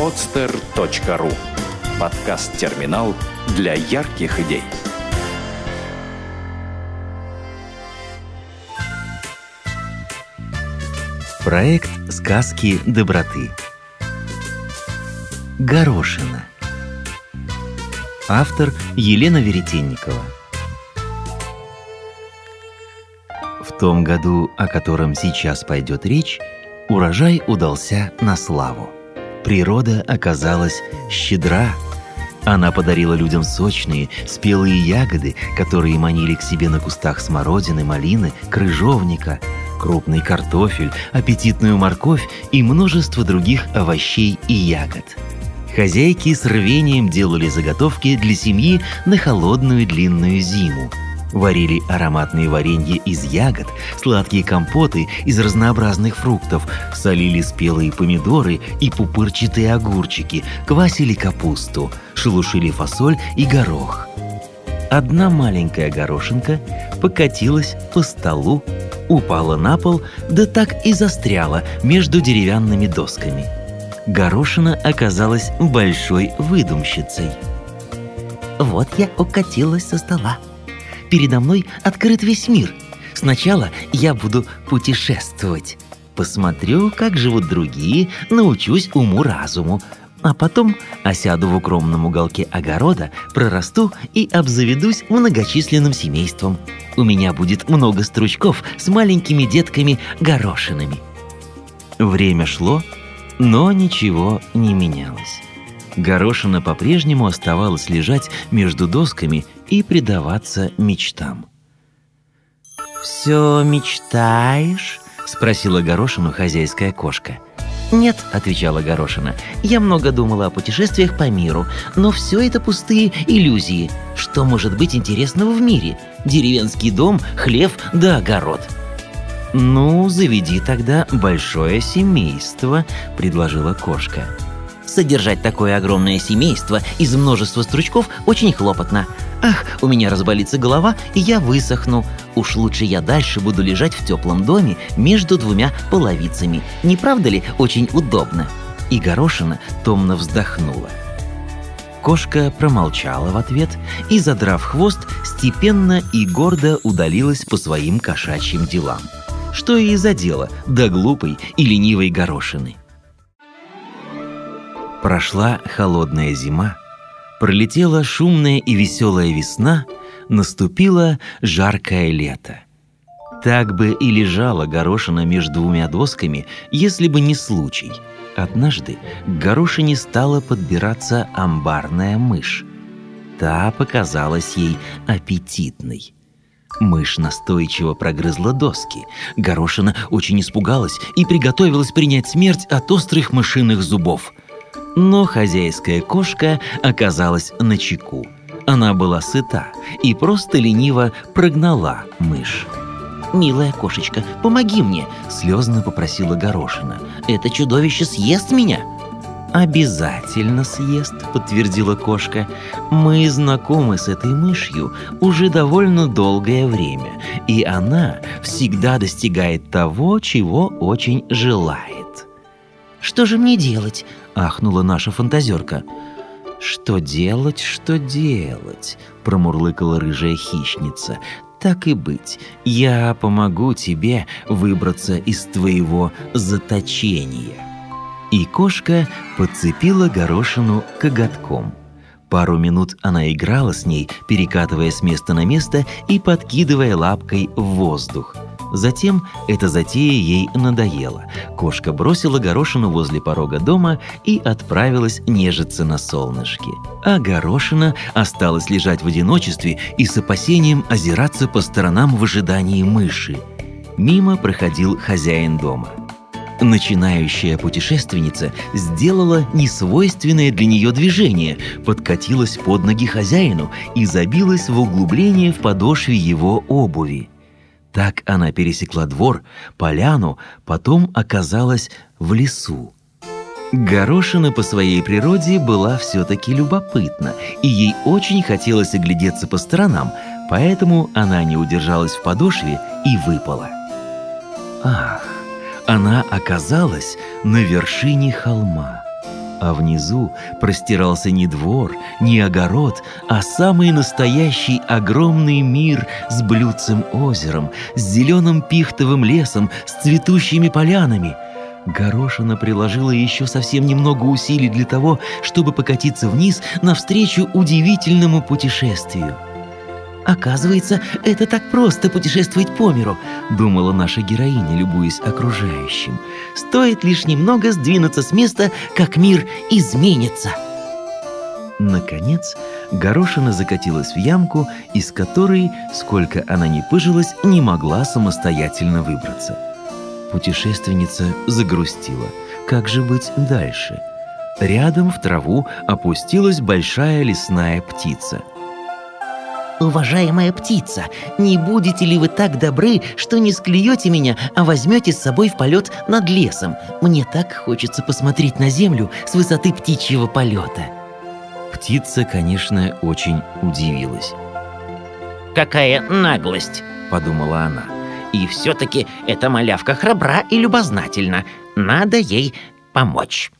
podster.ru Подкаст-терминал для ярких идей. Проект «Сказки доброты». Горошина. Автор Елена Веретенникова. В том году, о котором сейчас пойдет речь, урожай удался на славу. Природа оказалась щедра. Она подарила людям сочные, спелые ягоды, которые манили к себе на кустах смородины, малины, крыжовника, крупный картофель, аппетитную морковь и множество других овощей и ягод – Хозяйки с рвением делали заготовки для семьи на холодную длинную зиму. Варили ароматные варенья из ягод, сладкие компоты из разнообразных фруктов, солили спелые помидоры и пупырчатые огурчики, квасили капусту, шелушили фасоль и горох. Одна маленькая горошинка покатилась по столу, упала на пол, да так и застряла между деревянными досками – Горошина оказалась большой выдумщицей. Вот я укатилась со стола. Передо мной открыт весь мир. Сначала я буду путешествовать. Посмотрю, как живут другие, научусь уму-разуму. А потом осяду в укромном уголке огорода, прорасту и обзаведусь многочисленным семейством. У меня будет много стручков с маленькими детками-горошинами. Время шло, но ничего не менялось. Горошина по-прежнему оставалась лежать между досками и предаваться мечтам. «Все мечтаешь?» — спросила Горошину хозяйская кошка. «Нет», — отвечала Горошина, — «я много думала о путешествиях по миру, но все это пустые иллюзии. Что может быть интересного в мире? Деревенский дом, хлев да огород». «Ну, заведи тогда большое семейство», — предложила кошка. Содержать такое огромное семейство из множества стручков очень хлопотно. Ах, у меня разболится голова, и я высохну. Уж лучше я дальше буду лежать в теплом доме между двумя половицами. Не правда ли очень удобно? И горошина томно вздохнула. Кошка промолчала в ответ и, задрав хвост, степенно и гордо удалилась по своим кошачьим делам – что и задело до глупой и ленивой горошины. Прошла холодная зима, пролетела шумная и веселая весна, наступило жаркое лето. Так бы и лежала горошина между двумя досками, если бы не случай. Однажды к горошине стала подбираться амбарная мышь. Та показалась ей аппетитной – Мышь настойчиво прогрызла доски. Горошина очень испугалась и приготовилась принять смерть от острых мышиных зубов. Но хозяйская кошка оказалась на чеку. Она была сыта и просто лениво прогнала мышь. «Милая кошечка, помоги мне!» – слезно попросила Горошина. «Это чудовище съест меня!» «Обязательно съест», — подтвердила кошка. «Мы знакомы с этой мышью уже довольно долгое время, и она всегда достигает того, чего очень желает». «Что же мне делать?» — ахнула наша фантазерка. «Что делать, что делать?» — промурлыкала рыжая хищница. «Так и быть, я помогу тебе выбраться из твоего заточения». И кошка подцепила горошину коготком. Пару минут она играла с ней, перекатывая с места на место и подкидывая лапкой в воздух. Затем эта затея ей надоела. Кошка бросила горошину возле порога дома и отправилась нежиться на солнышке. А горошина осталась лежать в одиночестве и с опасением озираться по сторонам в ожидании мыши. Мимо проходил хозяин дома. Начинающая путешественница сделала несвойственное для нее движение, подкатилась под ноги хозяину и забилась в углубление в подошве его обуви. Так она пересекла двор, поляну, потом оказалась в лесу. Горошина по своей природе была все-таки любопытна, и ей очень хотелось оглядеться по сторонам, поэтому она не удержалась в подошве и выпала. Ах, она оказалась на вершине холма. А внизу простирался не двор, не огород, а самый настоящий огромный мир с блюдцем озером, с зеленым пихтовым лесом, с цветущими полянами. Горошина приложила еще совсем немного усилий для того, чтобы покатиться вниз навстречу удивительному путешествию. «Оказывается, это так просто путешествовать по миру», — думала наша героиня, любуясь окружающим. «Стоит лишь немного сдвинуться с места, как мир изменится». Наконец, горошина закатилась в ямку, из которой, сколько она ни пыжилась, не могла самостоятельно выбраться. Путешественница загрустила. Как же быть дальше? Рядом в траву опустилась большая лесная птица — «Уважаемая птица, не будете ли вы так добры, что не склюете меня, а возьмете с собой в полет над лесом? Мне так хочется посмотреть на землю с высоты птичьего полета». Птица, конечно, очень удивилась. «Какая наглость!» – подумала она. «И все-таки эта малявка храбра и любознательна. Надо ей помочь».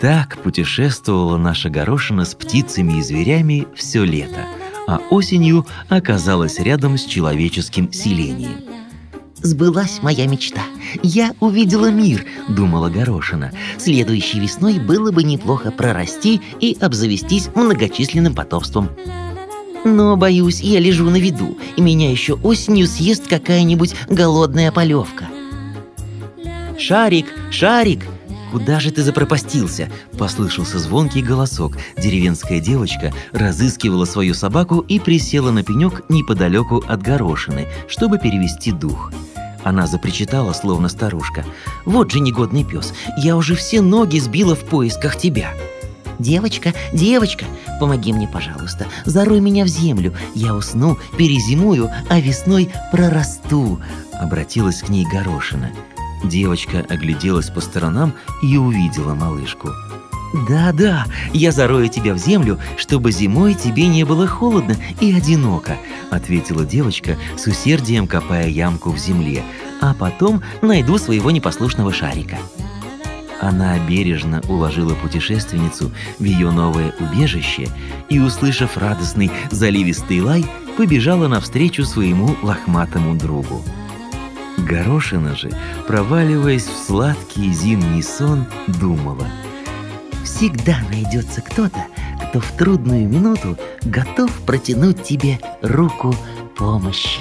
Так путешествовала наша горошина с птицами и зверями все лето – а осенью оказалась рядом с человеческим селением. «Сбылась моя мечта. Я увидела мир», — думала Горошина. «Следующей весной было бы неплохо прорасти и обзавестись многочисленным потомством». Но, боюсь, я лежу на виду, и меня еще осенью съест какая-нибудь голодная полевка. «Шарик! Шарик!» «Куда же ты запропастился?» – послышался звонкий голосок. Деревенская девочка разыскивала свою собаку и присела на пенек неподалеку от горошины, чтобы перевести дух. Она запричитала, словно старушка. «Вот же негодный пес, я уже все ноги сбила в поисках тебя!» «Девочка, девочка, помоги мне, пожалуйста, зарой меня в землю, я усну, перезимую, а весной прорасту», — обратилась к ней Горошина. Девочка огляделась по сторонам и увидела малышку. «Да-да, я зарою тебя в землю, чтобы зимой тебе не было холодно и одиноко», ответила девочка с усердием копая ямку в земле, «а потом найду своего непослушного шарика». Она бережно уложила путешественницу в ее новое убежище и, услышав радостный заливистый лай, побежала навстречу своему лохматому другу. Горошина же, проваливаясь в сладкий зимний сон, думала. «Всегда найдется кто-то, кто в трудную минуту готов протянуть тебе руку помощи».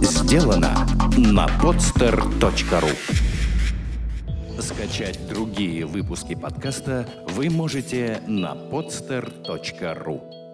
Сделано на podster.ru Скачать другие выпуски подкаста вы можете на podster.ru